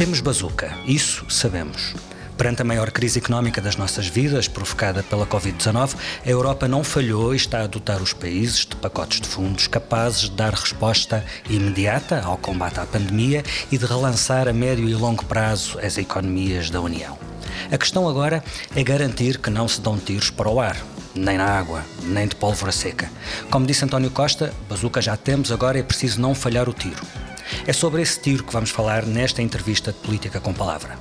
Temos bazuca, isso sabemos. Perante a maior crise económica das nossas vidas, provocada pela Covid-19, a Europa não falhou e está a dotar os países de pacotes de fundos capazes de dar resposta imediata ao combate à pandemia e de relançar a médio e longo prazo as economias da União. A questão agora é garantir que não se dão tiros para o ar, nem na água, nem de pólvora seca. Como disse António Costa, bazuca já temos, agora é preciso não falhar o tiro. É sobre esse tiro que vamos falar nesta entrevista de Política com Palavra.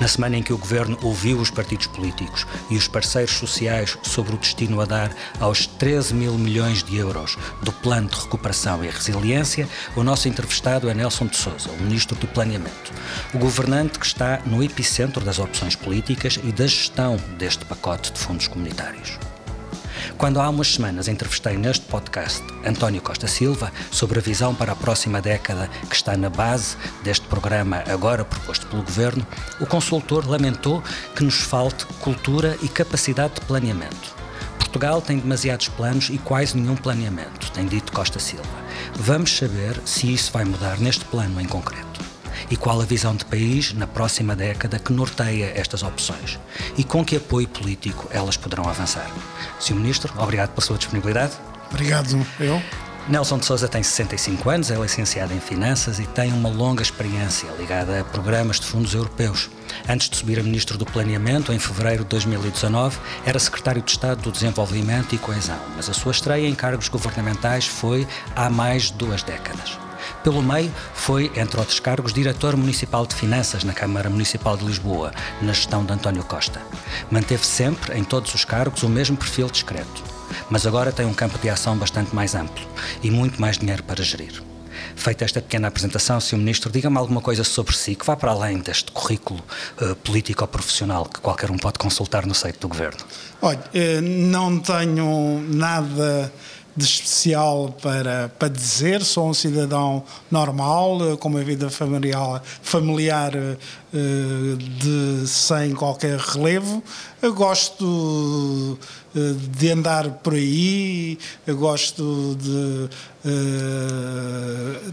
Na semana em que o governo ouviu os partidos políticos e os parceiros sociais sobre o destino a dar aos 13 mil milhões de euros do Plano de Recuperação e Resiliência, o nosso entrevistado é Nelson de Souza, o Ministro do Planeamento. O governante que está no epicentro das opções políticas e da gestão deste pacote de fundos comunitários. Quando há umas semanas entrevistei neste podcast António Costa Silva sobre a visão para a próxima década que está na base deste programa agora proposto pelo Governo, o consultor lamentou que nos falte cultura e capacidade de planeamento. Portugal tem demasiados planos e quase nenhum planeamento, tem dito Costa Silva. Vamos saber se isso vai mudar neste plano em concreto e qual a visão de país na próxima década que norteia estas opções e com que apoio político elas poderão avançar. Sr. Ministro, obrigado pela sua disponibilidade. Obrigado, eu. Nelson de Souza tem 65 anos, é licenciado em Finanças e tem uma longa experiência ligada a programas de fundos europeus. Antes de subir a Ministro do Planeamento, em fevereiro de 2019, era Secretário de Estado do Desenvolvimento e Coesão, mas a sua estreia em cargos governamentais foi há mais de duas décadas. Pelo meio, foi, entre outros cargos, diretor municipal de finanças na Câmara Municipal de Lisboa, na gestão de António Costa. Manteve sempre, em todos os cargos, o mesmo perfil discreto. Mas agora tem um campo de ação bastante mais amplo e muito mais dinheiro para gerir. Feita esta pequena apresentação, Sr. Ministro, diga-me alguma coisa sobre si que vá para além deste currículo uh, político-profissional que qualquer um pode consultar no site do Governo. Olha, eh, não tenho nada de especial para, para dizer, sou um cidadão normal, eh, com uma vida familiar, familiar eh, de, sem qualquer relevo. Eu gosto eh, de andar por aí, eu gosto de,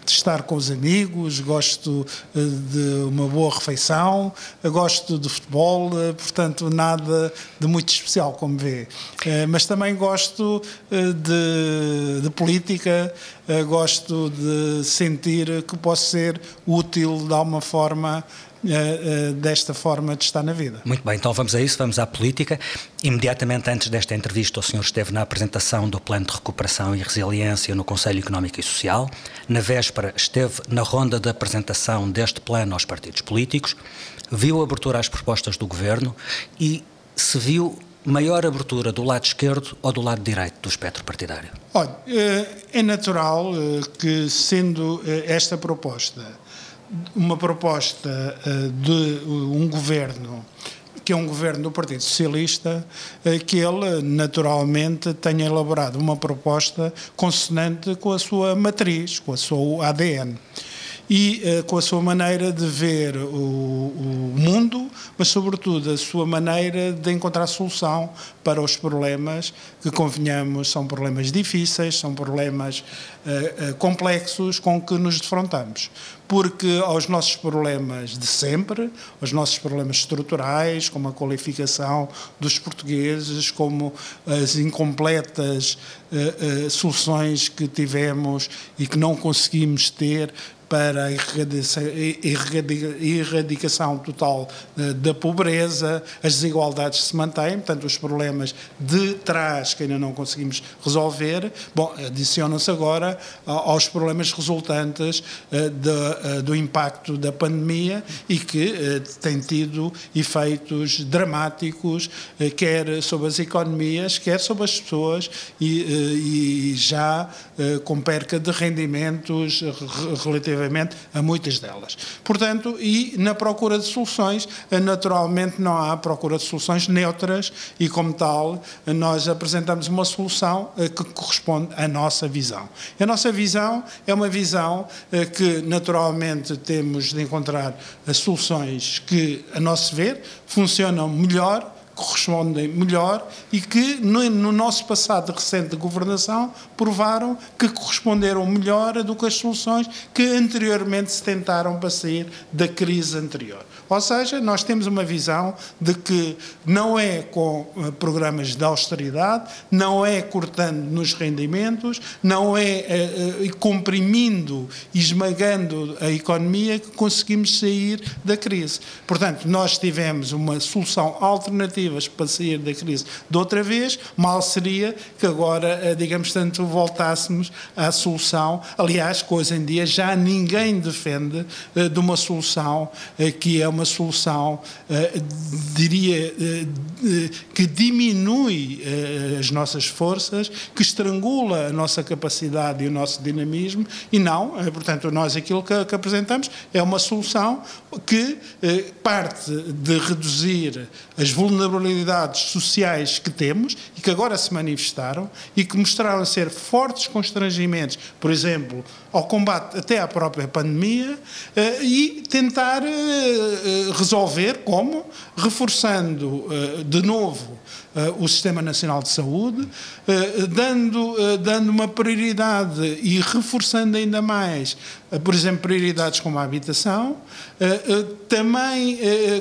de estar com os amigos, gosto de uma boa refeição, gosto de futebol, portanto, nada de muito especial, como vê. Mas também gosto de, de política, gosto de sentir que posso ser útil de alguma forma eh, eh, desta forma de estar na vida. Muito bem, então vamos a isso, vamos à política. Imediatamente antes desta entrevista, o senhor esteve na apresentação do Plano de Recuperação e Resiliência no Conselho Económico e Social. Na véspera, esteve na ronda de apresentação deste plano aos partidos políticos, viu a abertura às propostas do governo e se viu maior abertura do lado esquerdo ou do lado direito do espectro partidário? Olha, eh, é natural que, sendo esta proposta uma proposta uh, de um governo que é um governo do Partido Socialista, uh, que ele naturalmente tenha elaborado uma proposta consonante com a sua matriz, com a sua ADN e uh, com a sua maneira de ver o, o, mundo, mas sobretudo a sua maneira de encontrar solução para os problemas que, convenhamos, são problemas difíceis, são problemas uh, uh, complexos com que nos defrontamos. Porque aos nossos problemas de sempre, aos nossos problemas estruturais, como a qualificação dos portugueses, como as incompletas soluções que tivemos e que não conseguimos ter para a erradicação total eh, da pobreza, as desigualdades se mantêm, portanto, os problemas de trás que ainda não conseguimos resolver, bom, adicionam-se agora aos problemas resultantes eh, eh, do impacto da pandemia e que tem tido efeitos dramáticos, quer sobre as economias, quer sobre as pessoas e, e já com perca de rendimentos relativamente relativamente a muitas delas. Portanto, e na procura de soluções, naturalmente não há procura de soluções neutras e, como tal, nós apresentamos uma solução eh, que corresponde à nossa visão. A nossa visão é uma visão eh, que, naturalmente, temos de encontrar soluções que, a nosso ver, funcionam melhor correspondem melhor e que no, no, nosso passado recente de governação provaram que corresponderam melhor do que as soluções que anteriormente se tentaram para sair da crise anterior. Ou seja, nós temos uma visão de que não é com eh, programas de austeridade, não é cortando nos rendimentos, não é uh, uh, comprimindo e esmagando a economia que conseguimos sair da crise. Portanto, nós tivemos uma solução alternativa para sair da crise de outra vez, mal seria que agora, digamos tanto, voltássemos à solução. Aliás, que hoje em dia já ninguém defende de uma solução que é uma uma solução, uh, diria, uh, que diminui uh, as nossas forças, que estrangula a nossa capacidade e o nosso dinamismo, e não, portanto, nós aquilo que, que, apresentamos é uma solução que parte de reduzir as vulnerabilidades sociais que temos e que agora se manifestaram e que mostraram ser fortes constrangimentos, por exemplo, ao combate até à própria pandemia e tentar eh, resolver como? Reforçando eh, de novo o Sistema Nacional de Saúde, dando, dando uma prioridade e reforçando ainda mais, por exemplo, prioridades como a habitação, também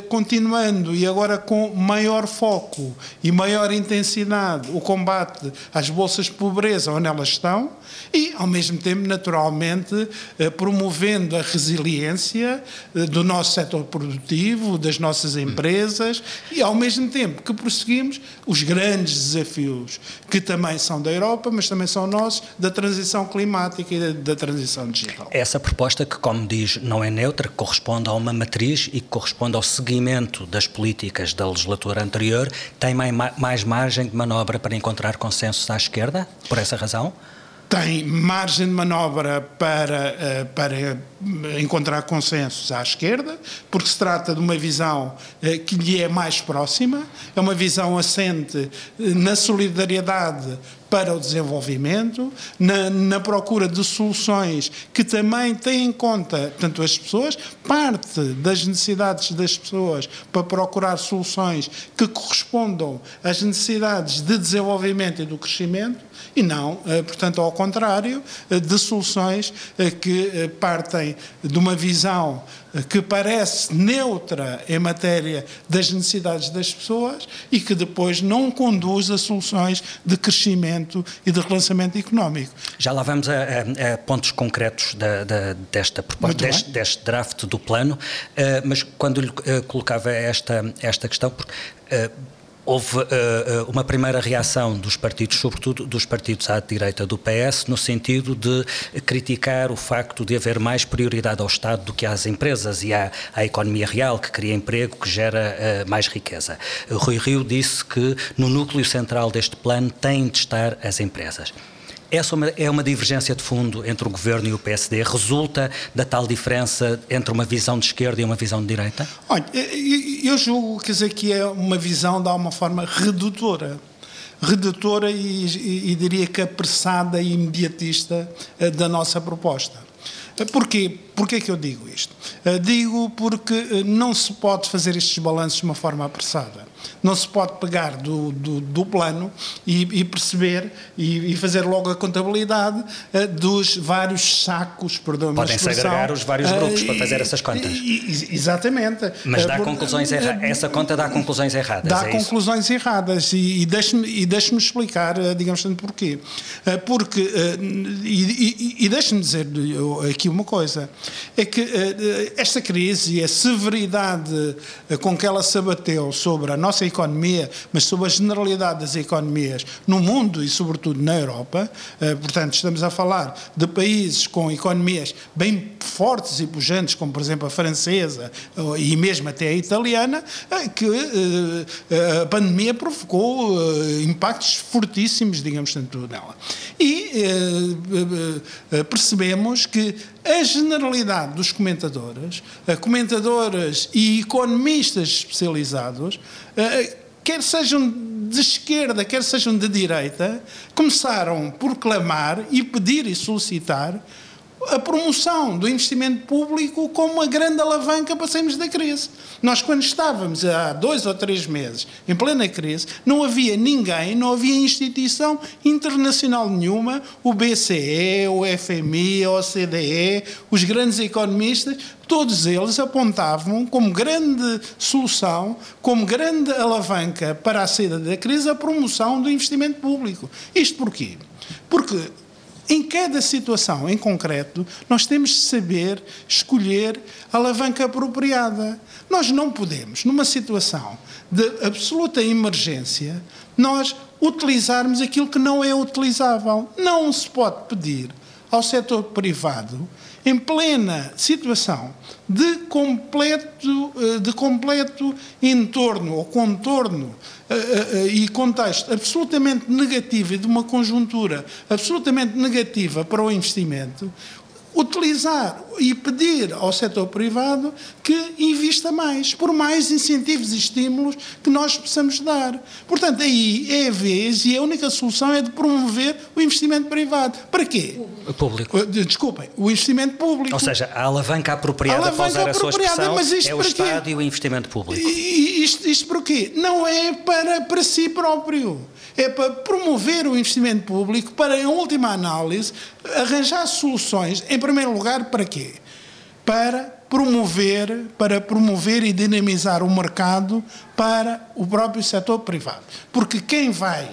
continuando e agora com maior foco e maior intensidade o combate às bolsas de pobreza onde elas estão e, ao mesmo tempo, naturalmente, promovendo a resiliência do nosso setor produtivo, das nossas empresas e, ao mesmo tempo que prosseguimos os grandes desafios que também são da Europa, mas também são nossos, da transição climática e da, da transição digital. Essa proposta que, como diz, não é neutra, corresponde a uma matriz e corresponde ao seguimento das políticas da legislatura anterior, tem mais margem de manobra para encontrar consensos à esquerda, por essa razão? Tem margem de manobra para, eh, para encontrar consensos à esquerda, porque se trata de uma visão eh, que lhe é mais próxima, é uma visão assente eh, na solidariedade para o desenvolvimento, na, na, procura de soluções que também têm em conta tanto as pessoas, parte das necessidades das pessoas para procurar soluções que correspondam às necessidades de desenvolvimento e do crescimento, e não, eh, portanto, ao contrário, eh, de soluções eh, que partem de uma visão que parece neutra em matéria das necessidades das pessoas e que depois não conduz a soluções de crescimento e de relançamento económico. Já lá vamos a, a, a pontos concretos da, da, desta proposta, deste, deste, draft do plano, uh, mas quando lhe uh, colocava esta, esta questão, porque uh, houve uh, uma primeira reação dos partidos, sobretudo dos partidos à direita do PS, no sentido de criticar o facto de haver mais prioridade ao Estado do que às empresas e à, à economia real, que cria emprego, que gera uh, mais riqueza. Rui Rio disse que no núcleo central deste plano têm de estar as empresas. Essa é uma divergência de fundo entre o governo e o PSD? Resulta da tal diferença entre uma visão de esquerda e uma visão de direita? Olha, eu julgo quer dizer, que é uma visão de alguma forma redutora. Redutora e, e, e diria que apressada e imediatista eh, da nossa proposta. Porquê? Porquê que eu digo isto? Eh, digo porque eh, não se pode fazer estes balanços de uma forma apressada. Não se pode pegar do, do, do plano e, e perceber e, e, fazer logo a contabilidade uh, dos vários sacos, perdão Podem-se agregar os vários grupos para fazer essas contas. exatamente. Mas dá conclusões erradas. Essa conta dá conclusões erradas. Dá é conclusões isso? erradas. E, e deixe-me deixe explicar, digamos assim, porquê. Porque, e, e deixe-me dizer aqui uma coisa, é que esta crise e a severidade com que ela se abateu sobre a nossa economia, mas sobre a generalidade das economias no mundo e, sobretudo, na Europa. Eh, portanto, estamos a falar de países com economias bem fortes e pujantes, como, por exemplo, a francesa e mesmo até a italiana, eh, que eh, a pandemia provocou impactos fortíssimos, digamos, tanto nela. E percebemos que a generalidade dos comentadores, comentadoras e economistas especializados, eh, quer sejam de esquerda, quer sejam de direita, começaram por clamar e pedir e solicitar a promoção do investimento público como uma grande alavanca para sairmos da crise. Nós, quando estávamos há dois ou três meses em plena crise, não havia ninguém, não havia instituição internacional nenhuma, o BCE, o FMI, a OCDE, os grandes economistas, todos eles apontavam como grande solução, como grande alavanca para a saída da crise, a promoção do investimento público. Isto porquê? Porque em cada situação em concreto, nós temos de saber escolher a alavanca apropriada. Nós não podemos, numa situação de absoluta emergência, nós utilizarmos aquilo que não é utilizável. Não se pode pedir ao setor privado em plena situação de completo, eh, de completo entorno ou contorno eh, eh, e contexto absolutamente negativo e de uma conjuntura absolutamente negativa para o investimento, utilizar e pedir ao setor privado que invista mais, por mais incentivos e estímulos que nós possamos dar. Portanto, aí é a vez e a única solução é de promover o investimento privado. Para quê? O público. Uh, desculpem, o investimento público. Ou seja, a alavanca apropriada a alavanca para usar a sua expressão mas isto é o Estado quê? e o investimento público. E isto, isto por quê? Não é para, para si próprio é para promover o investimento público, para, em última análise, arranjar soluções, em primeiro lugar, para quê? Para promover, para promover e dinamizar o mercado para o próprio setor privado. Porque quem vai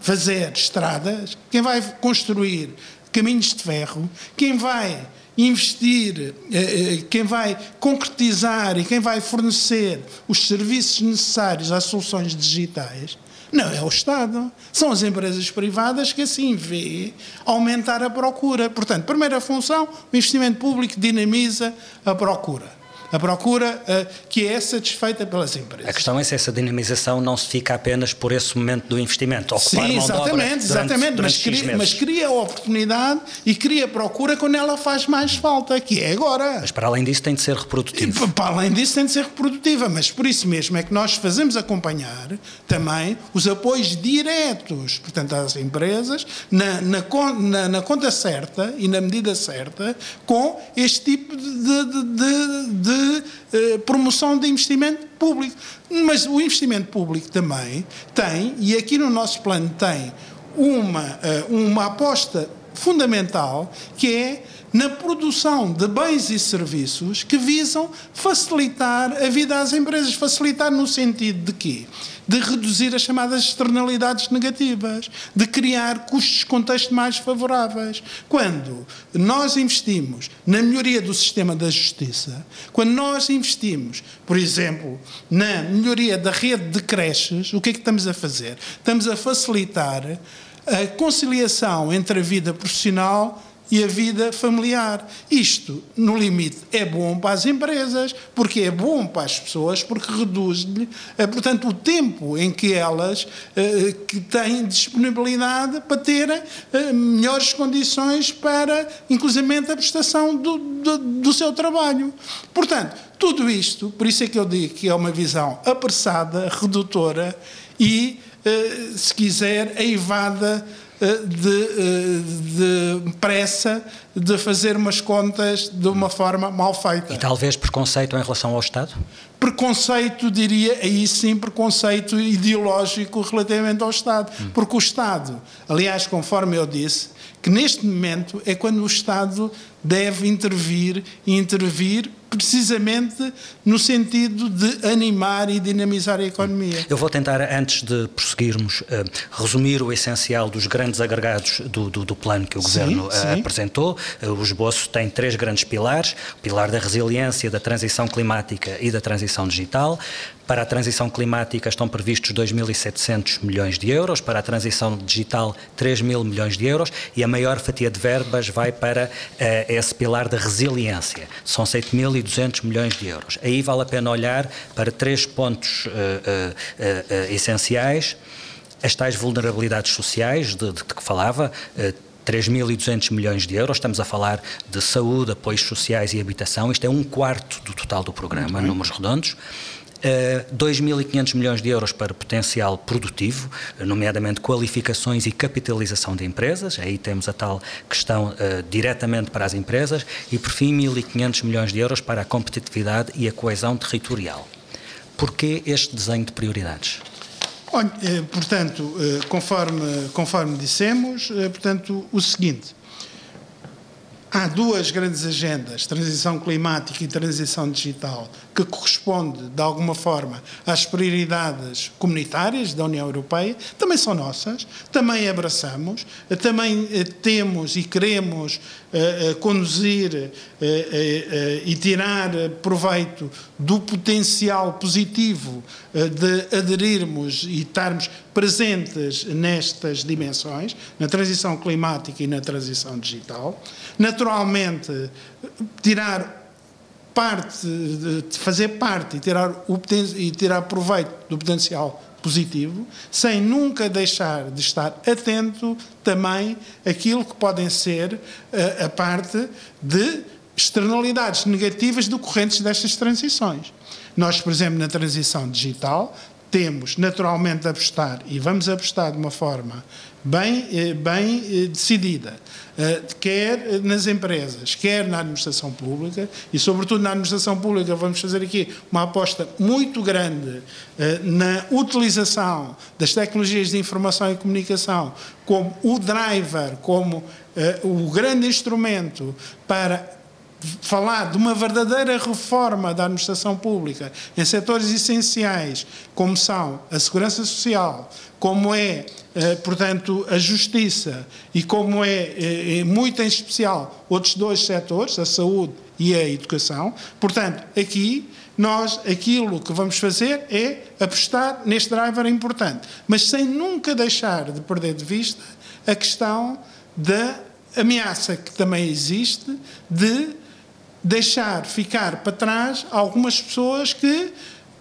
fazer estradas, quem vai construir caminhos de ferro, quem vai investir, eh, eh, quem vai concretizar e quem vai fornecer os serviços necessários às soluções digitais, não é o Estado. São as empresas privadas que assim vê aumentar a procura. Portanto, primeira função, o investimento público dinamiza a procura a procura uh, que é satisfeita pelas empresas. A questão é se essa dinamização não se fica apenas por esse momento do investimento, ocupar Sim, exatamente, durante, exatamente, durante mas, cria, mas cria a oportunidade e cria a procura quando ela faz mais falta, que é agora. Mas para além disso tem de ser reprodutivo. para além disso tem de ser reprodutiva, mas por isso mesmo é que nós fazemos acompanhar também os apoios diretos, portanto, às empresas, na, na, na, na conta certa e na medida certa, com este tipo de, de, de, de eh, promoção de investimento público. Mas o investimento público também tem, e aqui no nosso plano tem, uma, eh, uma aposta fundamental que é na produção de bens e serviços que visam facilitar a vida às empresas. Facilitar no sentido de quê? De reduzir as chamadas externalidades negativas, de criar custos contexto mais favoráveis. Quando nós investimos na melhoria do sistema da justiça, quando nós investimos, por exemplo, na melhoria da rede de creches, o que é que estamos a fazer? Estamos a facilitar a conciliação entre a vida profissional e a vida familiar. Isto, no limite, é bom para as empresas, porque é bom para as pessoas, porque reduz-lhe, eh, portanto, o tempo em que elas eh, que têm disponibilidade para terem eh, melhores condições para, inclusive, a prestação do, do, do seu trabalho. Portanto, tudo isto, por isso é que eu digo que é uma visão apressada, redutora e, se quiser, eivada eh, de, eh, de, pressa de fazer umas contas de uma forma mal feita. E talvez preconceito em relação ao Estado? Preconceito, diria, aí sim, preconceito ideológico relativamente ao Estado. Hum. Porque o Estado, aliás, conforme eu disse, que neste momento é quando o Estado deve intervir e intervir precisamente no sentido de animar e dinamizar a economia. Eu vou tentar, antes de prosseguirmos, uh, resumir o essencial dos grandes agregados do, do, do plano que o Governo sim, uh, sim. apresentou. Uh, o esboço tem três grandes pilares: o pilar da resiliência, da transição climática e da transição digital. Para a transição climática estão previstos 2.700 milhões de euros, para a transição digital 3 mil milhões de euros e a maior fatia de verbas vai para esse pilar da resiliência. São 7.200 milhões de euros. Aí vale a pena olhar para três pontos uh, uh, essenciais as tais vulnerabilidades sociais de, de, que falava, 3.200 milhões de euros. Estamos a falar de saúde, apoios sociais e habitação. Isto é um quarto do total do programa, números redondos. Uh, 2.500 milhões de euros para potencial produtivo, nomeadamente qualificações e capitalização de empresas, aí temos a tal questão uh, diretamente para as empresas, e por fim 1.500 milhões de euros para a competitividade e a coesão territorial. Porquê este desenho de prioridades? Olha, eh, portanto, eh, conforme, conforme dissemos, eh, portanto, o seguinte, há duas grandes agendas, transição climática e transição digital, que corresponde, de alguma forma, às prioridades comunitárias da União Europeia, também são nossas, também abraçamos, também temos e queremos uh, conduzir uh, uh, e tirar proveito do potencial positivo de aderirmos e estarmos presentes nestas dimensões, na transição climática e na transição digital. Naturalmente, tirar parte, de fazer parte e tirar, o, e tirar proveito do potencial positivo, sem nunca deixar de estar atento também àquilo que podem ser a, eh, a parte de externalidades negativas decorrentes destas transições. Nós, por exemplo, na transição digital, temos naturalmente de apostar e vamos apostar de uma forma bem, eh, bem eh, decidida, eh, quer nas empresas, quer na administração pública, e sobretudo na administração pública vamos fazer aqui uma aposta muito grande na utilização das tecnologias de informação e comunicação como o driver, como o grande instrumento para falar de uma verdadeira reforma da administração pública em setores essenciais, como são a segurança social, como é, eh, portanto, a justiça e como é, eh, muito em especial, outros dois setores, a saúde e a educação. Portanto, aqui nós aquilo que vamos fazer é apostar neste driver importante, mas sem nunca deixar de perder de vista a questão da ameaça que também existe de deixar ficar para trás algumas pessoas que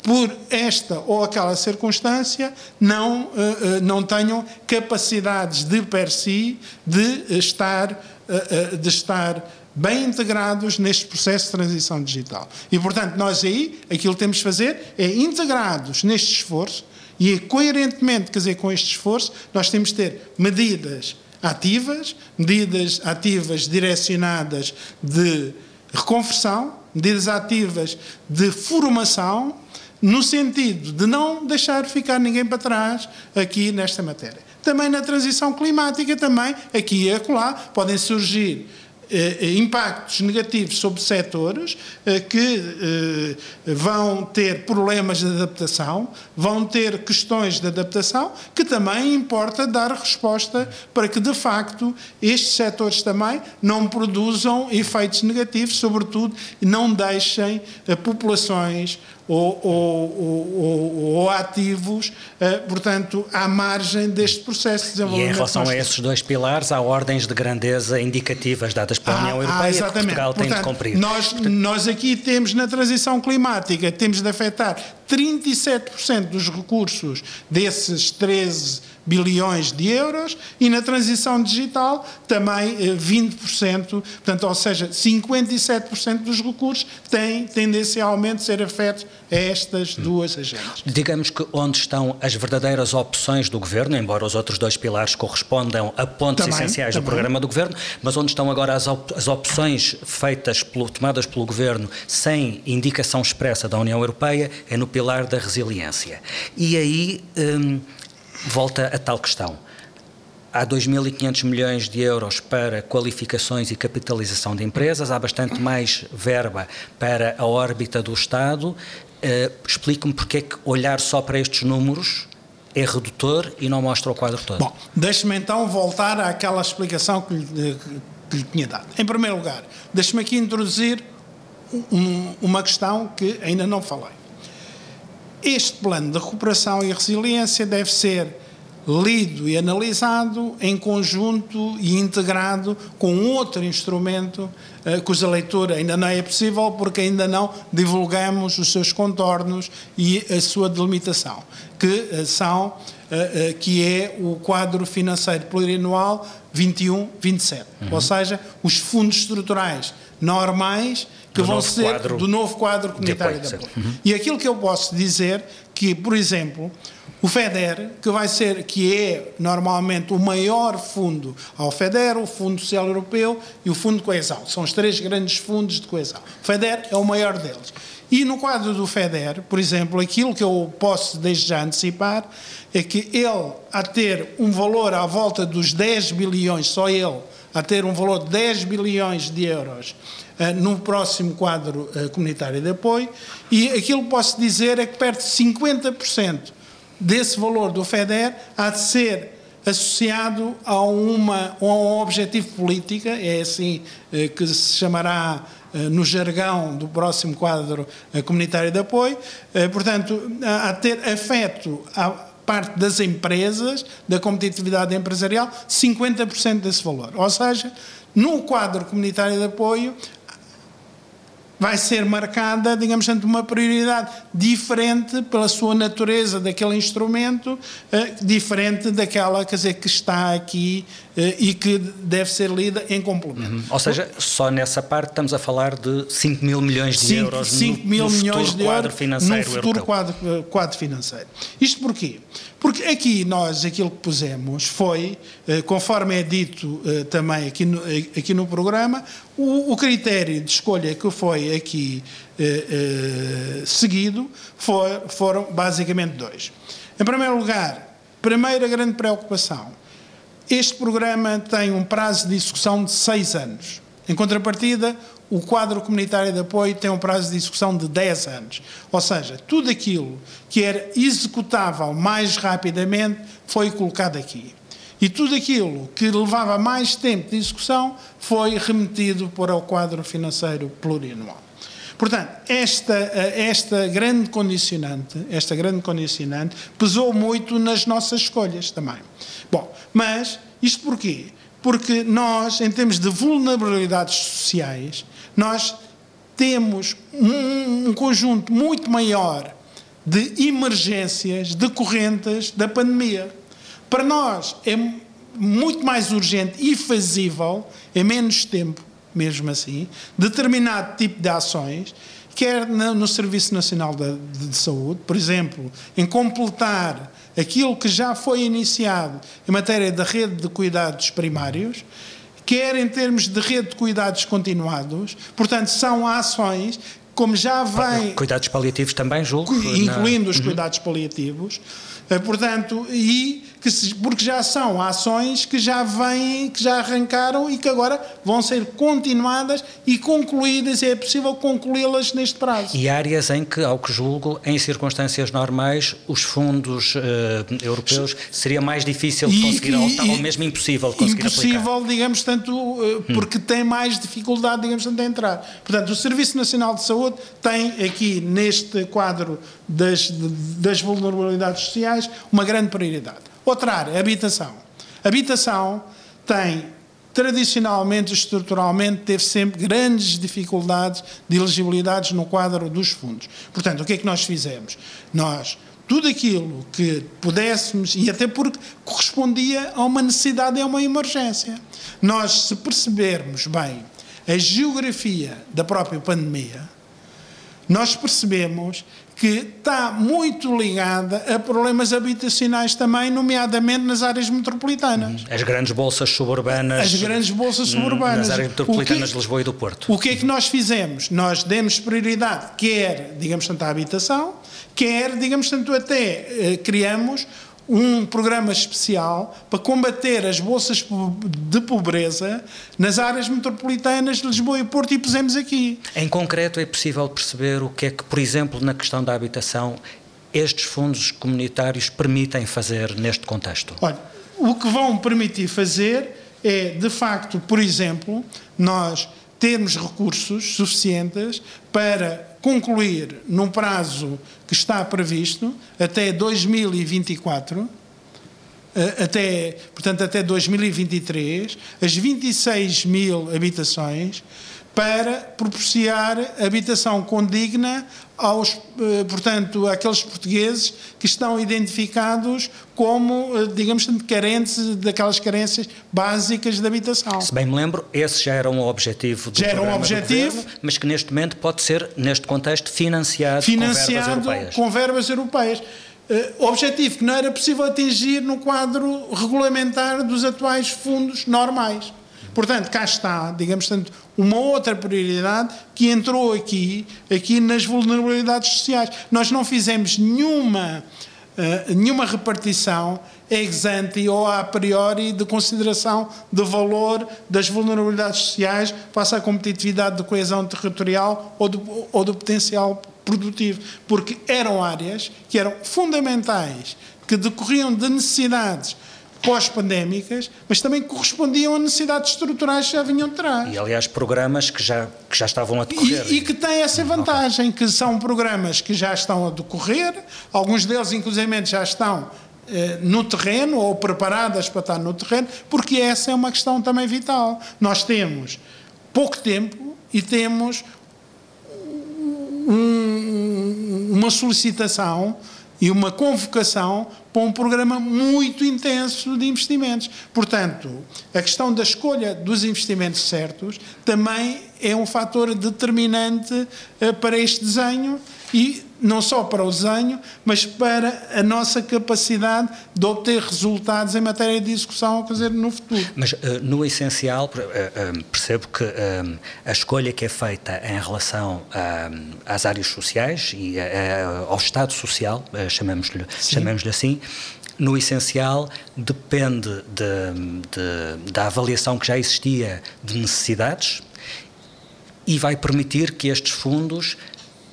por esta ou aquela circunstância não, uh, uh, não tenham capacidades de per si de estar, uh, de estar bem integrados neste processo de transição digital. E, portanto, nós aí, aquilo que temos de fazer é integrados neste esforço e, coerentemente, quer dizer, com este esforço, nós temos de ter medidas ativas, medidas ativas direcionadas de reconversão, medidas ativas de formação, no sentido de não deixar ficar ninguém para trás aqui nesta matéria. Também na transição climática, também aqui e acolá, podem surgir impactos negativos sobre setores eh, que vão ter problemas de adaptação, vão ter questões de adaptação, que também importa dar resposta para que, de facto, estes setores também não produzam efeitos negativos, sobretudo, não deixem populações ou, ou, ou, ou ativos, uh, portanto, à margem deste processo de desenvolvimento. E em relação a esses dois pilares, há ordens de grandeza indicativas dadas pela União Europeia ah, exatamente. que Portugal portanto, tem de cumprir. Nós, nós aqui temos na transição climática, temos de afetar 37% dos recursos desses 13 bilhões de euros e na transição digital também 20%, eh, portanto, ou seja, 57% dos recursos têm tendencialmente de ser afetos a estas duas agendas. Digamos que onde estão as verdadeiras opções do governo, embora os outros dois pilares correspondam a pontos também, essenciais também. do programa do governo, mas onde estão agora as, op as opções feitas, pelo, tomadas pelo governo sem indicação expressa da União Europeia, é no pilar da resiliência. E aí. Hum, volta a tal questão. Há 2.500 milhões de euros para qualificações e capitalização de empresas, há bastante mais verba para a órbita do Estado. Uh, Explique-me porque é que olhar só para estes números é redutor e não mostra o quadro todo. Bom, deixe-me então voltar àquela explicação que lhe, que lhe tinha dado. Em primeiro lugar, deixe-me aqui introduzir um, uma questão que ainda não falei. Este plano de recuperação e resiliência deve ser lido e analisado em conjunto e integrado com outro instrumento uh, cuja leitura ainda não é possível porque ainda não divulgamos os seus contornos e a sua delimitação, que uh, são uh, que é o quadro financeiro plurianual 21-27, uhum. ou seja, os fundos estruturais normais que do vão ser quadro, do novo quadro comunitário de apoio. Uhum. E aquilo que eu posso dizer que, por exemplo, o FEDER, que vai ser, que é normalmente o maior fundo ao FEDER, o Fundo Social Europeu e o Fundo de Coesão. São os três grandes fundos de coesão. O FEDER é o maior deles. E no quadro do FEDER, por exemplo, aquilo que eu posso desde já antecipar é que ele, a ter um valor à volta dos 10 bilhões, só ele, a ter um valor de 10 bilhões de euros uh, no próximo quadro uh, comunitário de apoio, e aquilo que posso dizer é que perto de 50% desse valor do FEDER há de ser associado a, uma, a um objetivo político, é assim uh, que se chamará no jargão do próximo quadro comunitário de apoio, portanto, a ter afeto parte das empresas, da competitividade empresarial, 50% desse valor. Ou seja, no quadro comunitário de apoio, vai ser marcada, digamos, uma prioridade diferente pela sua natureza daquele instrumento, eh, diferente daquela, quer dizer, que está aqui e que deve ser lida em complemento. Uhum. Ou seja, só nessa parte estamos a falar de 5 mil milhões de 5, euros 5 mil no, milhões de quadro financeiro no futuro quadro, eh, quadro financeiro. Isto porquê? Porque aqui nós, aquilo que pusemos foi, eh, conforme é dito também aqui no, aqui no programa, o, o critério de escolha que foi aqui seguido foi, foram basicamente dois. Em primeiro lugar, primeira grande preocupação, este programa tem um prazo de execução de seis anos. Em contrapartida, o quadro comunitário de apoio tem um prazo de execução de 10 anos. Ou seja, tudo aquilo que era executável mais rapidamente foi colocado aqui. E tudo aquilo que levava mais tempo de execução foi remetido para o quadro financeiro plurianual. Portanto, esta, esta grande condicionante, esta grande condicionante pesou muito nas nossas escolhas também. Bom, mas isto porquê? Porque nós, em termos de vulnerabilidades sociais, nós temos um, um conjunto muito maior de emergências decorrentes da pandemia. Para nós é muito mais urgente e fazível, em menos tempo, mesmo assim, determinado tipo de ações, quer no Serviço Nacional de, de Saúde, por exemplo, em completar aquilo que já foi iniciado em matéria da rede de cuidados primários, quer em termos de rede de cuidados continuados, portanto, são ações como já vem. Cuidados paliativos também, julgo. Incluindo na... os uhum. cuidados paliativos. Eh, portanto, e se, porque já são ações que já vêm, que já arrancaram e que agora vão ser continuadas e concluídas, e é possível concluí-las neste prazo. E áreas em que, ao que julgo, em circunstâncias normais, os fundos uh, europeus seria mais difícil de conseguir, e, ou, ou, mesmo impossível de conseguir impossível, aplicar. digamos, tanto, uh, porque hum. tem mais dificuldade, digamos, de entrar. Portanto, o Serviço Nacional de Saúde tem aqui, neste quadro das, das vulnerabilidades sociais, uma grande prioridade. Outra área, habitação. Habitação tem tradicionalmente, estruturalmente, teve sempre grandes dificuldades de elegibilidades no quadro dos fundos. Portanto, o que é que nós fizemos? Nós, tudo aquilo que pudéssemos, e até porque correspondia a uma necessidade a uma emergência, nós, se percebermos bem a geografia da própria pandemia, nós percebemos que está muito ligada a problemas habitacionais também, nomeadamente nas áreas metropolitanas. As grandes bolsas suburbanas. As grandes bolsas suburbanas. Nas áreas metropolitanas que, de Lisboa e do Porto. O que é que nós fizemos? Nós demos prioridade, quer, digamos tanto, à habitação, quer, digamos tanto, até eh, criamos um programa especial para combater as bolsas de pobreza nas áreas metropolitanas de Lisboa e Porto e pusemos aqui. Em concreto, é possível perceber o que é que, por exemplo, na questão da habitação, estes fundos comunitários permitem fazer neste contexto? Olha, o que vão permitir fazer é, de facto, por exemplo, nós termos recursos suficientes para concluir num prazo que está previsto até 2024 até, portanto, até 2023, as 26 mil habitações para propiciar habitação condigna aos, eh, portanto, àqueles portugueses que estão identificados como, eh, digamos, carentes daquelas carências básicas de habitação. Se bem me lembro, esse já era um objetivo do já era um objetivo, governo, mas que neste momento pode ser, neste contexto, financiado, financiado com verbas europeias. Com verbas europeias. Uh, objetivo que não era possível atingir no quadro regulamentar dos atuais fundos normais. Portanto, cá está, digamos, tanto, uma outra prioridade que entrou aqui, aqui nas vulnerabilidades sociais. Nós não fizemos nenhuma, uh, nenhuma repartição ex ante ou a priori de consideração do valor das vulnerabilidades sociais face à competitividade de coesão territorial ou do, ou do potencial produtivo, porque eram áreas que eram fundamentais, que decorriam de necessidades pós-pandémicas, mas também correspondiam a necessidades estruturais que já vinham de trás. E, aliás, programas que já, que já estavam a decorrer. E, e que têm essa vantagem, que são programas que já estão a decorrer, alguns deles, inclusive, já estão eh, no terreno ou preparadas para estar no terreno, porque essa é uma questão também vital. Nós temos pouco tempo e temos um, uma solicitação e uma convocação para um programa muito intenso de investimentos. Portanto, a questão da escolha dos investimentos certos também é um fator determinante uh, para este desenho e não só para o desenho, mas para a nossa capacidade de obter resultados em matéria de execução, quer dizer, no futuro. Mas, uh, no essencial, uh, percebo que a escolha que é feita em relação às áreas sociais e ao Estado Social, chamemos-lhe chamemos assim, no essencial, depende de, de, da avaliação que já existia de necessidades e vai permitir que estes fundos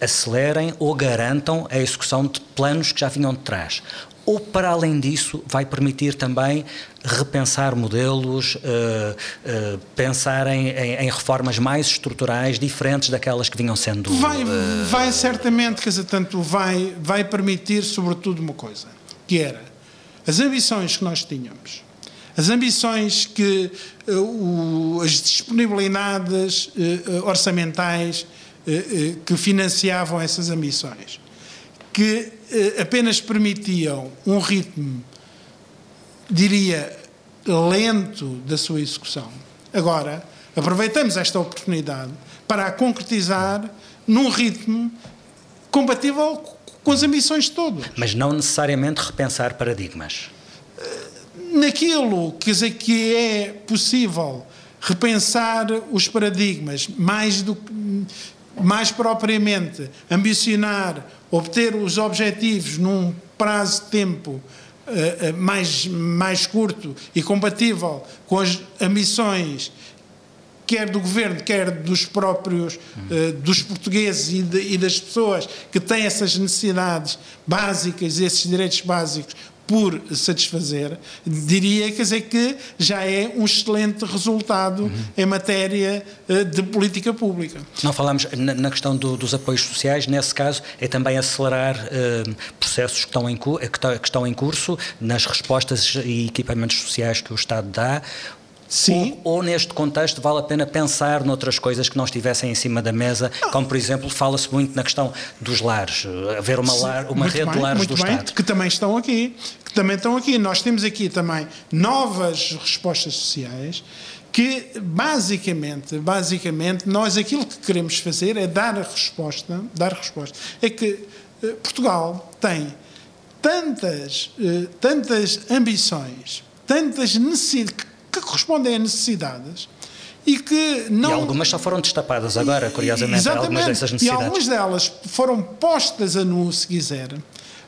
acelerem ou garantam a execução de planos que já vinham de trás. Ou, para além disso, vai permitir também repensar modelos, uh, uh, pensar em, em, em, reformas mais estruturais, diferentes daquelas que vinham sendo. Vai, uh, vai certamente, quer dizer, tanto vai, vai permitir, sobretudo, uma coisa, que era as ambições que nós tínhamos, as ambições que o, as disponibilidades orçamentais eh, eh, que financiavam essas ambições, que eh, apenas permitiam um ritmo, diria, lento da sua execução. Agora, aproveitamos esta oportunidade para a concretizar num ritmo compatível com as ambições de todos. Mas não necessariamente repensar paradigmas. Naquilo quer dizer, que é possível repensar os paradigmas mais do mais propriamente ambicionar obter os objetivos num prazo de tempo uh, mais, mais curto e compatível com as ambições quer do governo, quer dos próprios, uh, dos portugueses e, de, e, das pessoas que têm essas necessidades básicas, esses direitos básicos por satisfazer, diria quer dizer, que já é um excelente resultado uhum. em matéria uh, de política pública. Não falamos na, na questão do, dos apoios sociais, nesse caso é também acelerar uh, processos que estão, em, que estão em curso nas respostas e equipamentos sociais que o Estado dá, Sim. Ou, ou, neste contexto vale a pena pensar noutras coisas que não estivessem em cima da mesa, não. como por exemplo fala-se muito na questão dos lares, haver uma, lar, uma rede bem, de lares do bem, Estado. Que também estão aqui, que também estão aqui. Nós temos aqui também novas respostas sociais que basicamente, basicamente nós aquilo que queremos fazer é dar a resposta, dar a resposta. É que eh, Portugal tem tantas, eh, tantas ambições, tantas necessidades que correspondem a necessidades e que não. E algumas só foram destapadas agora, curiosamente, Exatamente. algumas dessas necessidades. E algumas delas foram postas a nu, se quiser,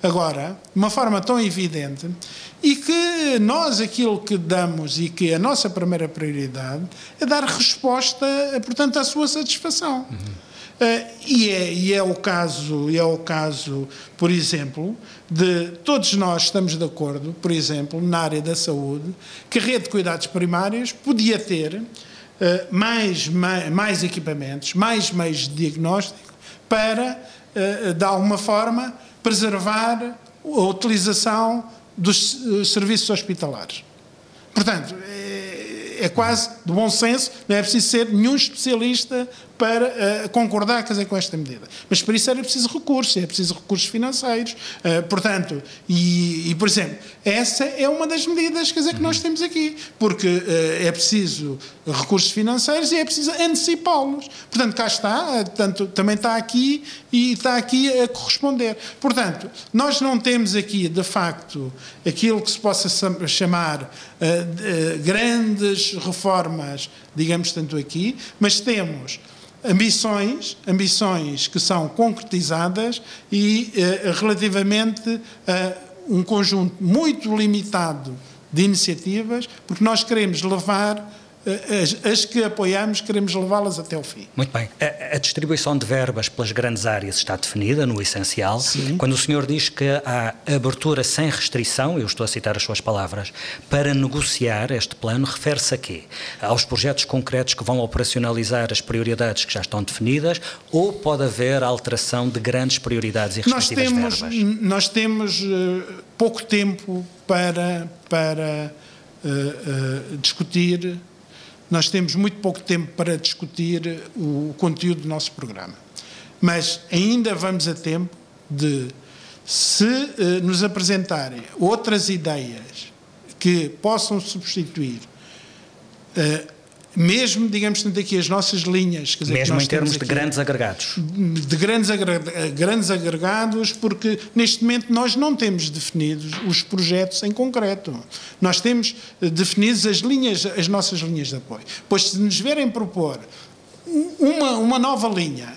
agora, de uma forma tão evidente, e que nós aquilo que damos e que a nossa primeira prioridade é dar resposta, portanto, à sua satisfação. Uhum. Uh, e, é, e, é, o caso, é o caso, por exemplo, de todos nós estamos de acordo, por exemplo, na área da saúde, que a rede de cuidados primários podia ter uh, mais, mais, mais, equipamentos, mais meios de diagnóstico para, uh, de alguma forma, preservar a utilização dos serviços hospitalares. Portanto, é, é, quase de bom senso, não é preciso ser nenhum especialista para uh, concordar quer dizer, com esta medida. Mas para isso era preciso recursos, é preciso recursos financeiros. Uh, portanto, e, e, por exemplo, essa é uma das medidas quer dizer, que nós uhum. temos aqui, porque uh, é preciso recursos financeiros e é preciso antecipá-los. Portanto, cá está, tanto, também está aqui e está aqui a corresponder. Portanto, nós não temos aqui, de facto, aquilo que se possa chamar grandes reformas, digamos tanto aqui, mas temos ambições, ambições que são concretizadas e eh, relativamente a um conjunto muito limitado de iniciativas, porque nós queremos levar as, as, que apoiamos, queremos levá-las até o fim. Muito bem. A, a, distribuição de verbas pelas grandes áreas está definida, no essencial. Sim. Quando o senhor diz que há abertura sem restrição, eu estou a citar as suas palavras, para negociar este plano, refere-se a quê? Aos projetos concretos que vão operacionalizar as prioridades que já estão definidas ou pode haver alteração de grandes prioridades e respectivas nós temos, verbas? Nós temos uh, pouco tempo para, para uh, uh, discutir nós temos muito pouco tempo para discutir o conteúdo do nosso programa. Mas ainda vamos a tempo de, se eh, nos apresentarem outras ideias que possam substituir eh, mesmo, digamos, tendo aqui as nossas linhas. Dizer, mesmo em termos de grandes agregados. De grandes, grandes agregados, porque neste momento nós não temos definidos os projetos em concreto. Nós temos eh, definidos as linhas, as nossas linhas de apoio. Pois se nos verem propor uma, uma nova linha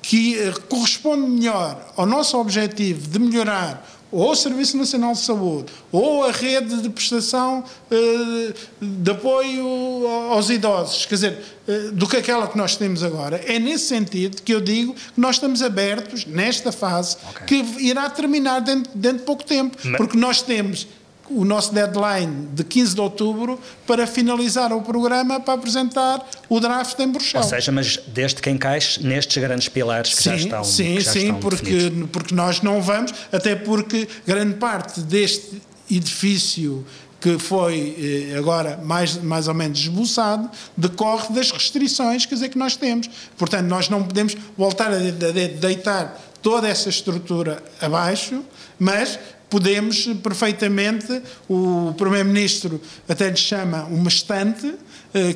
que eh, corresponde melhor ao nosso objetivo de melhorar ou o Serviço Nacional de Saúde, ou a rede de prestação eh, de apoio aos idosos, quer dizer, eh, do que aquela que nós temos agora. É nesse sentido que eu digo que nós estamos abertos, nesta fase, okay. que irá terminar dentro, dentro de pouco tempo, Mas... porque nós temos o nosso deadline de 15 de outubro para finalizar o programa para apresentar o draft em Bruxelas. Ou seja, mas desde que encaixe nestes grandes pilares que sim, já estão Sim, já sim, estão porque, porque nós não vamos, até porque grande parte deste edifício que foi eh, agora mais, mais ou menos esboçado, decorre das restrições quer dizer, que nós temos. Portanto, nós não podemos voltar a deitar toda essa estrutura abaixo, mas podemos perfeitamente, o Primeiro-Ministro até lhe chama uma estante,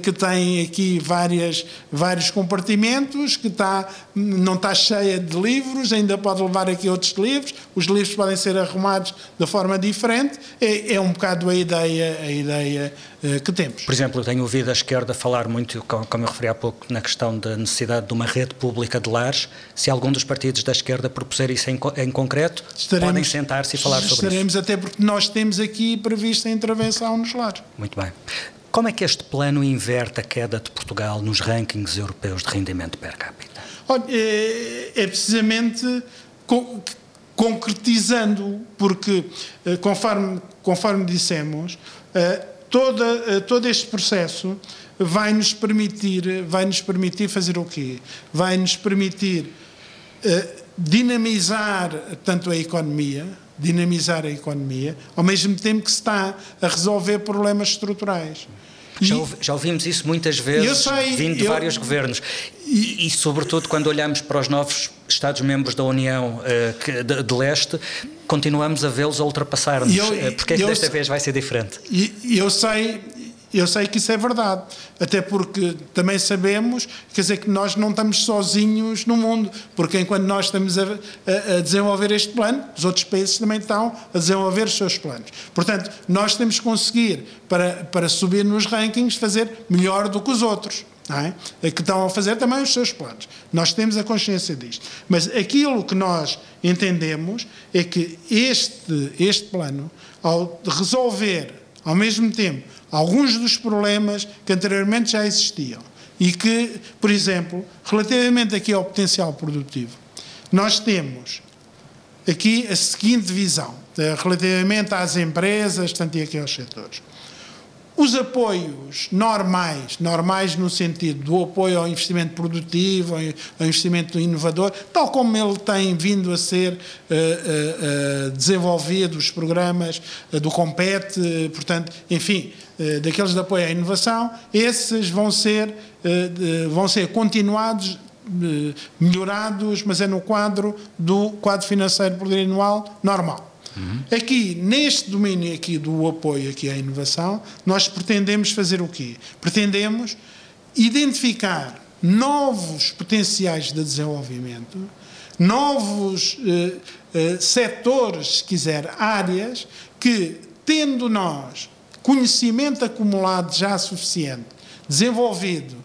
que tem aqui várias, vários compartimentos, que está, não está cheia de livros, ainda pode levar aqui outros livros, os livros podem ser arrumados de forma diferente, é, é um bocado a ideia, a ideia eh, que temos. Por exemplo, eu tenho ouvido a esquerda falar muito, como eu referi há pouco, na questão da necessidade de uma rede pública de lares. Se algum dos partidos da esquerda propuser isso em, em concreto, estaremos, podem sentar-se e falar sobre isso. Estaremos, até porque nós temos aqui prevista a intervenção nos lares. Muito bem. Como é que este plano inverte a queda de Portugal nos rankings europeus de rendimento per capita? Olha, é, é precisamente concretizando, porque eh, conforme, conforme dissemos, eh, toda, eh, todo este processo vai nos permitir, vai nos permitir fazer o quê? Vai nos permitir dinamizar tanto a economia, dinamizar a economia, ao mesmo tempo que se está a resolver problemas estruturais. Já, já, ouvimos isso muitas vezes, sei, vindo de eu, vários governos. E, e, sobretudo, quando olhamos para os novos Estados-membros da União uh, de, de, leste, continuamos a vê-los a ultrapassar-nos. Uh, Porque é que desta vez vai ser diferente? Eu sei, eu sei que isso é verdade, até porque também sabemos, quer dizer, que nós não estamos sozinhos no mundo, porque enquanto nós estamos a, a, a, desenvolver este plano, os outros países também estão a desenvolver os seus planos. Portanto, nós temos que conseguir, para, para subir nos rankings, fazer melhor do que os outros. É? é? que estão a fazer também os seus planos. Nós temos a consciência disto. Mas aquilo que nós entendemos é que este, este plano, ao resolver ao mesmo tempo alguns dos problemas que anteriormente já existiam e que, por exemplo, relativamente aqui ao potencial produtivo, nós temos aqui a seguinte visão, eh, relativamente às empresas, tanto e aqui aos setores. Os apoios normais, normais no sentido do apoio ao investimento produtivo, ao investimento inovador, tal como ele tem vindo a ser uh, uh, desenvolvido, os programas do Compete, portanto, enfim, daqueles de apoio à inovação, esses vão ser, vão ser continuados melhorados, mas é no quadro do quadro financeiro plurianual normal. Uhum. Aqui, neste domínio aqui do apoio aqui à inovação, nós pretendemos fazer o quê? Pretendemos identificar novos potenciais de desenvolvimento, novos eh, eh, setores, se quiser, áreas, que, tendo nós conhecimento acumulado já suficiente, desenvolvido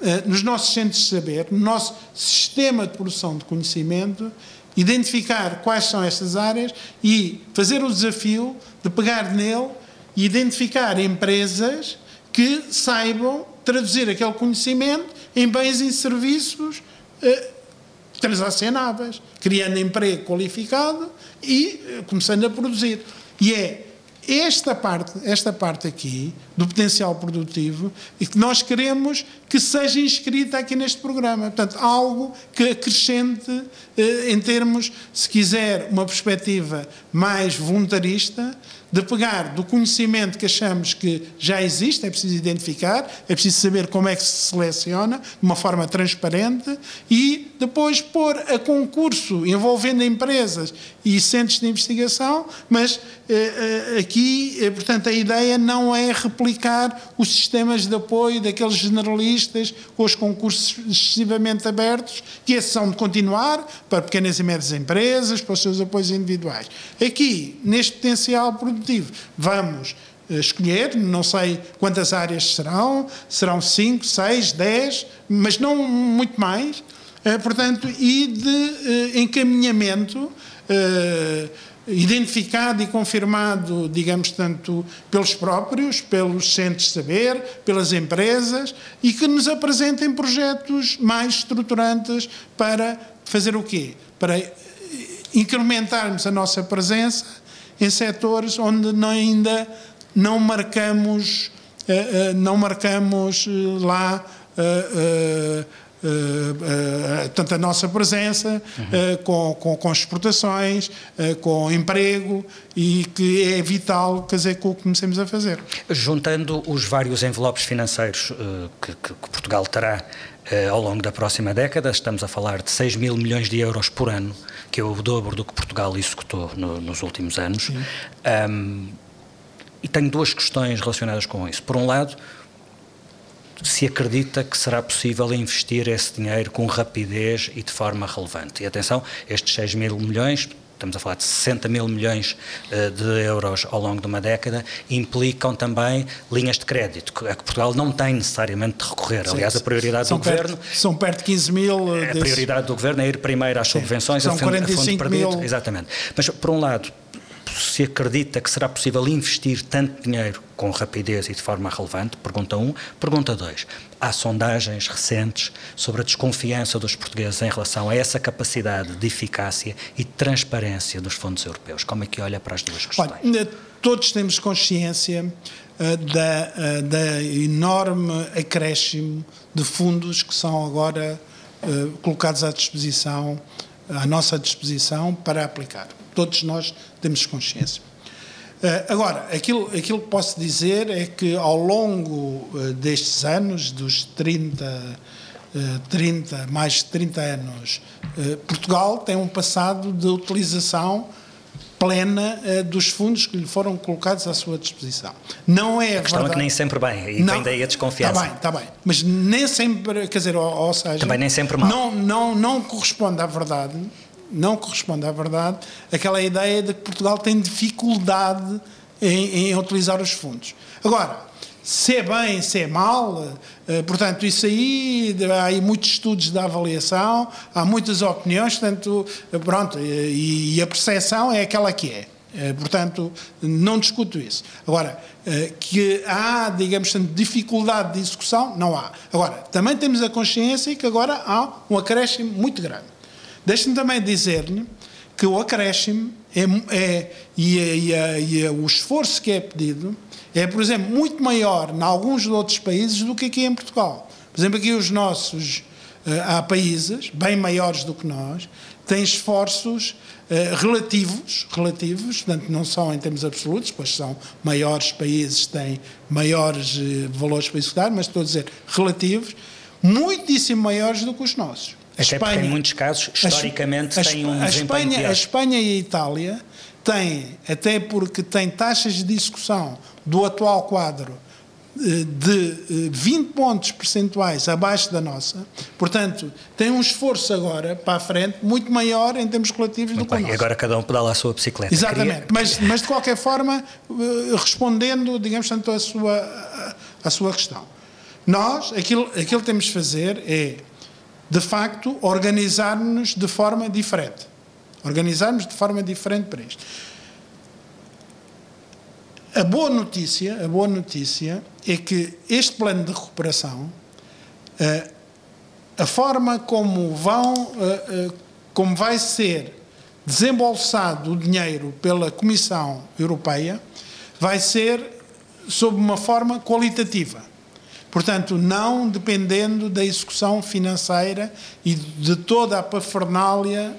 eh, nos nossos centros de saber, no nosso sistema de produção de conhecimento, identificar quais são estas áreas e fazer o desafio de pegar nele e identificar empresas que saibam traduzir aquele conhecimento em bens e serviços eh, transacionáveis, criando emprego qualificado e eh, começando a produzir. E é esta parte, esta parte aqui do potencial produtivo e que nós queremos que seja inscrita aqui neste programa. Portanto, algo que acrescente eh, em termos, se quiser, uma perspectiva mais voluntarista, de pegar do conhecimento que achamos que já existe, é preciso identificar, é preciso saber como é que se seleciona, de uma forma transparente, e depois pôr a concurso envolvendo empresas e centros de investigação, mas eh, eh aqui, eh, portanto, a ideia não é replicar os sistemas de apoio daqueles generalistas com os concursos excessivamente abertos, que esses são de continuar para pequenas e médias empresas, para os seus apoios individuais. Aqui, neste potencial produtivo, vamos eh, escolher, não sei quantas áreas serão, serão 5, 6, 10, mas não muito mais, eh, portanto, e de eh, encaminhamento identificado e confirmado, digamos, tanto pelos próprios, pelos centros de saber, pelas empresas e que nos apresentem projetos mais estruturantes para fazer o quê? Para incrementarmos a nossa presença em setores onde ainda não marcamos, eh, eh, não marcamos eh, lá tanto a nossa presença uhum. com, com, com, exportações, com emprego e que é vital quer dizer, que o comecemos a fazer. Juntando os vários envelopes financeiros que, que, que Portugal terá ao longo da próxima década, estamos a falar de 6 mil milhões de euros por ano, que é o dobro do que Portugal executou no, nos últimos anos. Um, e tenho duas questões relacionadas com isso. Por um lado, se acredita que será possível investir esse dinheiro com rapidez e de forma relevante. E atenção, estes 6 mil milhões, estamos a falar de 60 mil milhões uh, de euros ao longo de uma década, implicam também linhas de crédito, a que Portugal não tem necessariamente de recorrer. Aliás, a prioridade do perto, governo. São perto de 15 mil. Eh, a prioridade do governo é ir primeiro às subvenções, Sim, são a fundo, 45 a fundo perdido. Mil. Exatamente. Mas, por um lado, se acredita que será possível investir tanto dinheiro com rapidez e de forma relevante? Pergunta 1. Um. Pergunta 2. Há sondagens recentes sobre a desconfiança dos portugueses em relação a essa capacidade de eficácia e de transparência dos fundos europeus. Como é que olha para as duas questões? Olha, todos temos consciência uh, da, uh, da enorme acréscimo de fundos que são agora uh, colocados à disposição, à nossa disposição para aplicar. Todos nós temos consciência. Uh, agora, aquilo, aquilo que posso dizer é que ao longo uh, destes anos, dos 30, uh, 30, mais de 30 anos, eh, Portugal tem um passado de utilização plena dos fundos que lhe foram colocados à sua disposição. Não é a questão verdade... é que nem sempre bem, e não, vem daí a desconfiança. Está bem, está bem. Mas nem sempre, quer dizer, ou, ou seja... Também nem sempre mal. Não, não, não corresponde à verdade não corresponde à verdade aquela ideia de que Portugal tem dificuldade em, em utilizar os fundos. Agora, se é bem, se é mal, eh, portanto, isso aí, há aí muitos estudos de avaliação, há muitas opiniões, portanto, eh, pronto, e, e a percepção é aquela que é. Eh, portanto, não discuto isso. Agora, que há, digamos, dificuldade de execução, não há. Agora, também temos a consciência que agora há um acréscimo muito grande. Deixe-me também dizer-lhe que o acréscimo é, é, e, e, e o esforço que é pedido é, por exemplo, muito maior em alguns outros países do que aqui em Portugal. Por exemplo, aqui os nossos, uh, há países bem maiores do que nós, têm esforços uh, relativos, relativos, portanto não são em termos absolutos, pois são maiores países, têm maiores uh, valores para executar, mas estou a dizer relativos, muitíssimo maiores do que os nossos. A Até Espanha, porque em muitos casos, historicamente, a, têm um a Espanha, a Espanha e a Itália têm, até porque têm taxas de discussão do atual quadro eh, de 20 eh, pontos percentuais abaixo da nossa, portanto, tem um esforço agora para a frente muito maior em termos relativos muito do que bem, o nosso. E agora cada um pedala a sua bicicleta. Exatamente, Queria... mas, mas de qualquer forma, eh, respondendo, digamos, tanto a sua, a sua questão. Nós, aquilo, aquilo que temos de fazer é de facto, organizar-nos de forma diferente. Organizarmos de forma diferente para isto. A boa notícia, a boa notícia é que este plano de recuperação, eh, a forma como vão, eh, eh, como vai ser desembolsado o dinheiro pela Comissão Europeia, vai ser sob uma forma qualitativa. Portanto, não dependendo da execução financeira e de toda a pafernália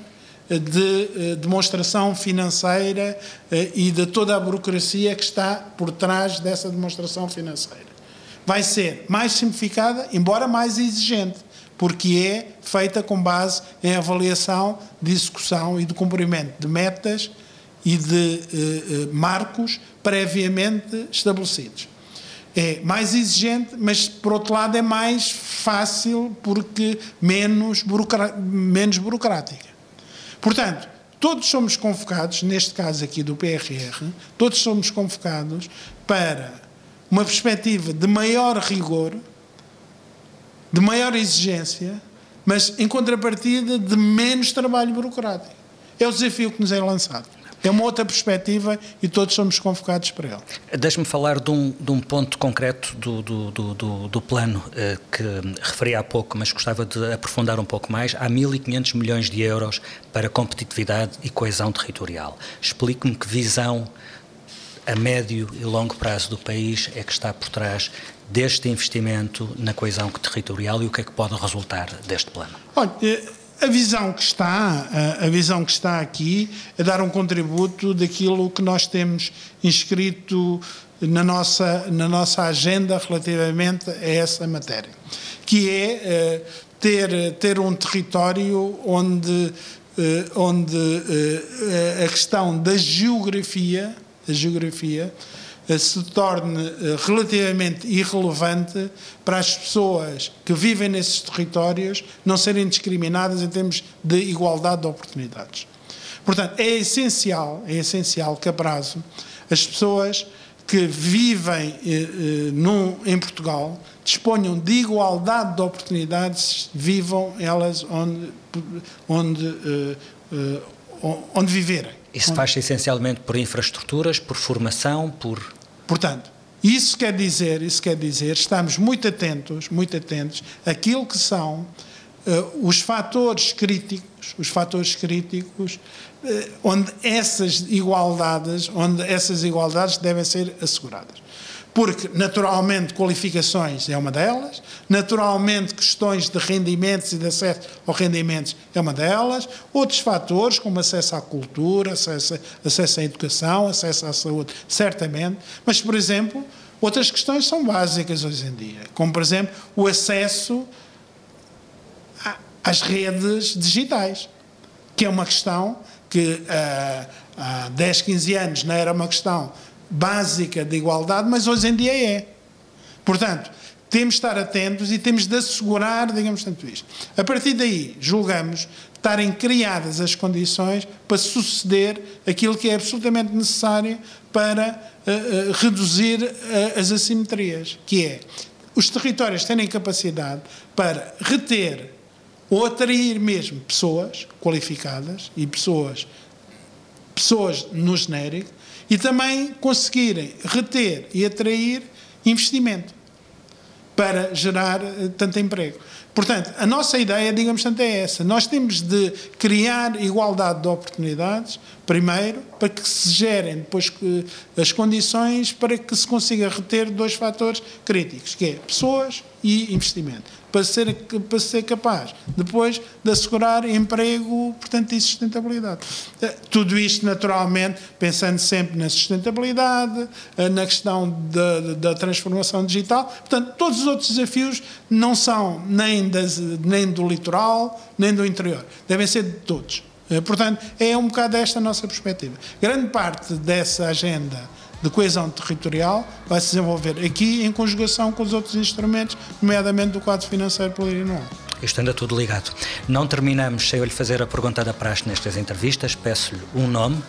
de eh, demonstração financeira eh, e de toda a burocracia que está por trás dessa demonstração financeira. Vai ser mais simplificada, embora mais exigente, porque é feita com base em avaliação de execução e de cumprimento de metas e de eh, marcos previamente estabelecidos é mais exigente, mas por outro lado é mais fácil porque menos, menos burocrática. Portanto, todos somos convocados, neste caso aqui do PRR, todos somos convocados para uma perspectiva de maior rigor, de maior exigência, mas em contrapartida de menos trabalho burocrático. É o desafio que nos é lançado. É uma outra perspectiva e todos somos convocados para ele. Deixe-me falar de um, de um, ponto concreto do, do, do, do plano eh, que referi há pouco, mas gostava de aprofundar um pouco mais. Há 1.500 milhões de euros para competitividade e coesão territorial. Explique-me que visão a médio e longo prazo do país é que está por trás deste investimento na coesão territorial e o que é que pode resultar deste plano? Olha, eh, a visão que está, a visão que está aqui é dar um contributo daquilo que nós temos inscrito na nossa, na nossa agenda relativamente a essa matéria, que é eh, ter, ter um território onde, eh, onde eh, a questão da geografia, a geografia se torne eh, relativamente irrelevante para as pessoas que vivem nesses territórios não serem discriminadas em termos de igualdade de oportunidades. Portanto, é essencial, é essencial que a prazo as pessoas que vivem eh, num, em Portugal disponham de igualdade de oportunidades, vivam elas onde, onde, onde viverem. Isso faz-se essencialmente por infraestruturas, por formação, por Portanto, isso quer dizer, isso quer dizer, estamos muito atentos, muito atentos àquilo que são uh, os fatores críticos, os fatores críticos uh, onde essas igualdades, onde essas igualdades devem ser asseguradas porque naturalmente qualificações é uma delas, naturalmente questões de rendimentos e de acesso aos rendimentos é uma delas, outros fatores como acesso à cultura, acesso, acesso à educação, acesso à saúde, certamente, mas por exemplo, outras questões são básicas hoje em dia, como por exemplo o acesso às redes digitais, que é uma questão que uh, há 10, 15 anos não era uma questão básica de igualdade, mas hoje em dia é. Portanto, temos de estar atentos e temos de assegurar, digamos tanto isto. A partir daí, julgamos estarem criadas as condições para suceder aquilo que é absolutamente necessário para uh, uh, reduzir uh, as assimetrias, que é os territórios terem capacidade para reter ou atrair mesmo pessoas qualificadas e pessoas, pessoas no genérico, e também conseguirem reter e atrair investimento. para gerar uh, tanto emprego. Portanto, a nossa ideia, digamos tanto, é essa. Nós temos de criar igualdade de oportunidades, primeiro, para que se gerem depois as condições para que se consiga reter dois fatores críticos, que é pessoas e investimento para ser, para ser capaz depois de assegurar emprego, portanto, e sustentabilidade. Eh, tudo isto, naturalmente, pensando sempre na sustentabilidade, eh, na questão da, da transformação digital. Portanto, todos os outros desafios não são nem, das, nem do litoral, nem do interior. Devem ser de todos. Eh, portanto, é um bocado esta a nossa perspectiva. Grande parte dessa agenda de coesão territorial vai se desenvolver aqui em conjugação com os outros instrumentos, nomeadamente do quadro financeiro plurianual. Isto anda tudo ligado. Não terminamos sem eu lhe fazer a pergunta da praxe nestas entrevistas. Peço-lhe um nome,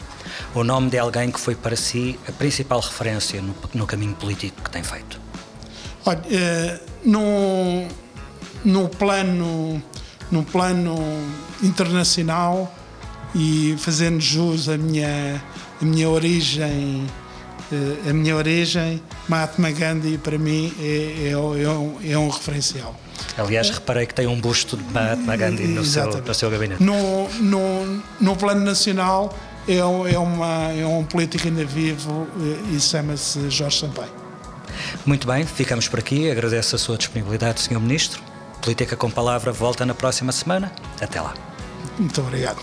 o nome de alguém que foi para si a principal referência no, no caminho político que tem feito. Olha, eh, no, no, plano, no plano internacional e fazendo jus à minha, à minha origem a minha origem, Mahatma Gandhi, para mim, é, é, é, um, é um referencial. Aliás, reparei que tem um busto de Mahatma Gandhi no seu, no seu gabinete. No, no, no plano nacional, é, é, uma, é um político ainda vivo eh, e chama-se Jorge Sampaio. Muito bem, ficamos por aqui. Agradeço a sua disponibilidade, Sr. Ministro. Política com Palavra volta na próxima semana. Até lá. Muito obrigado.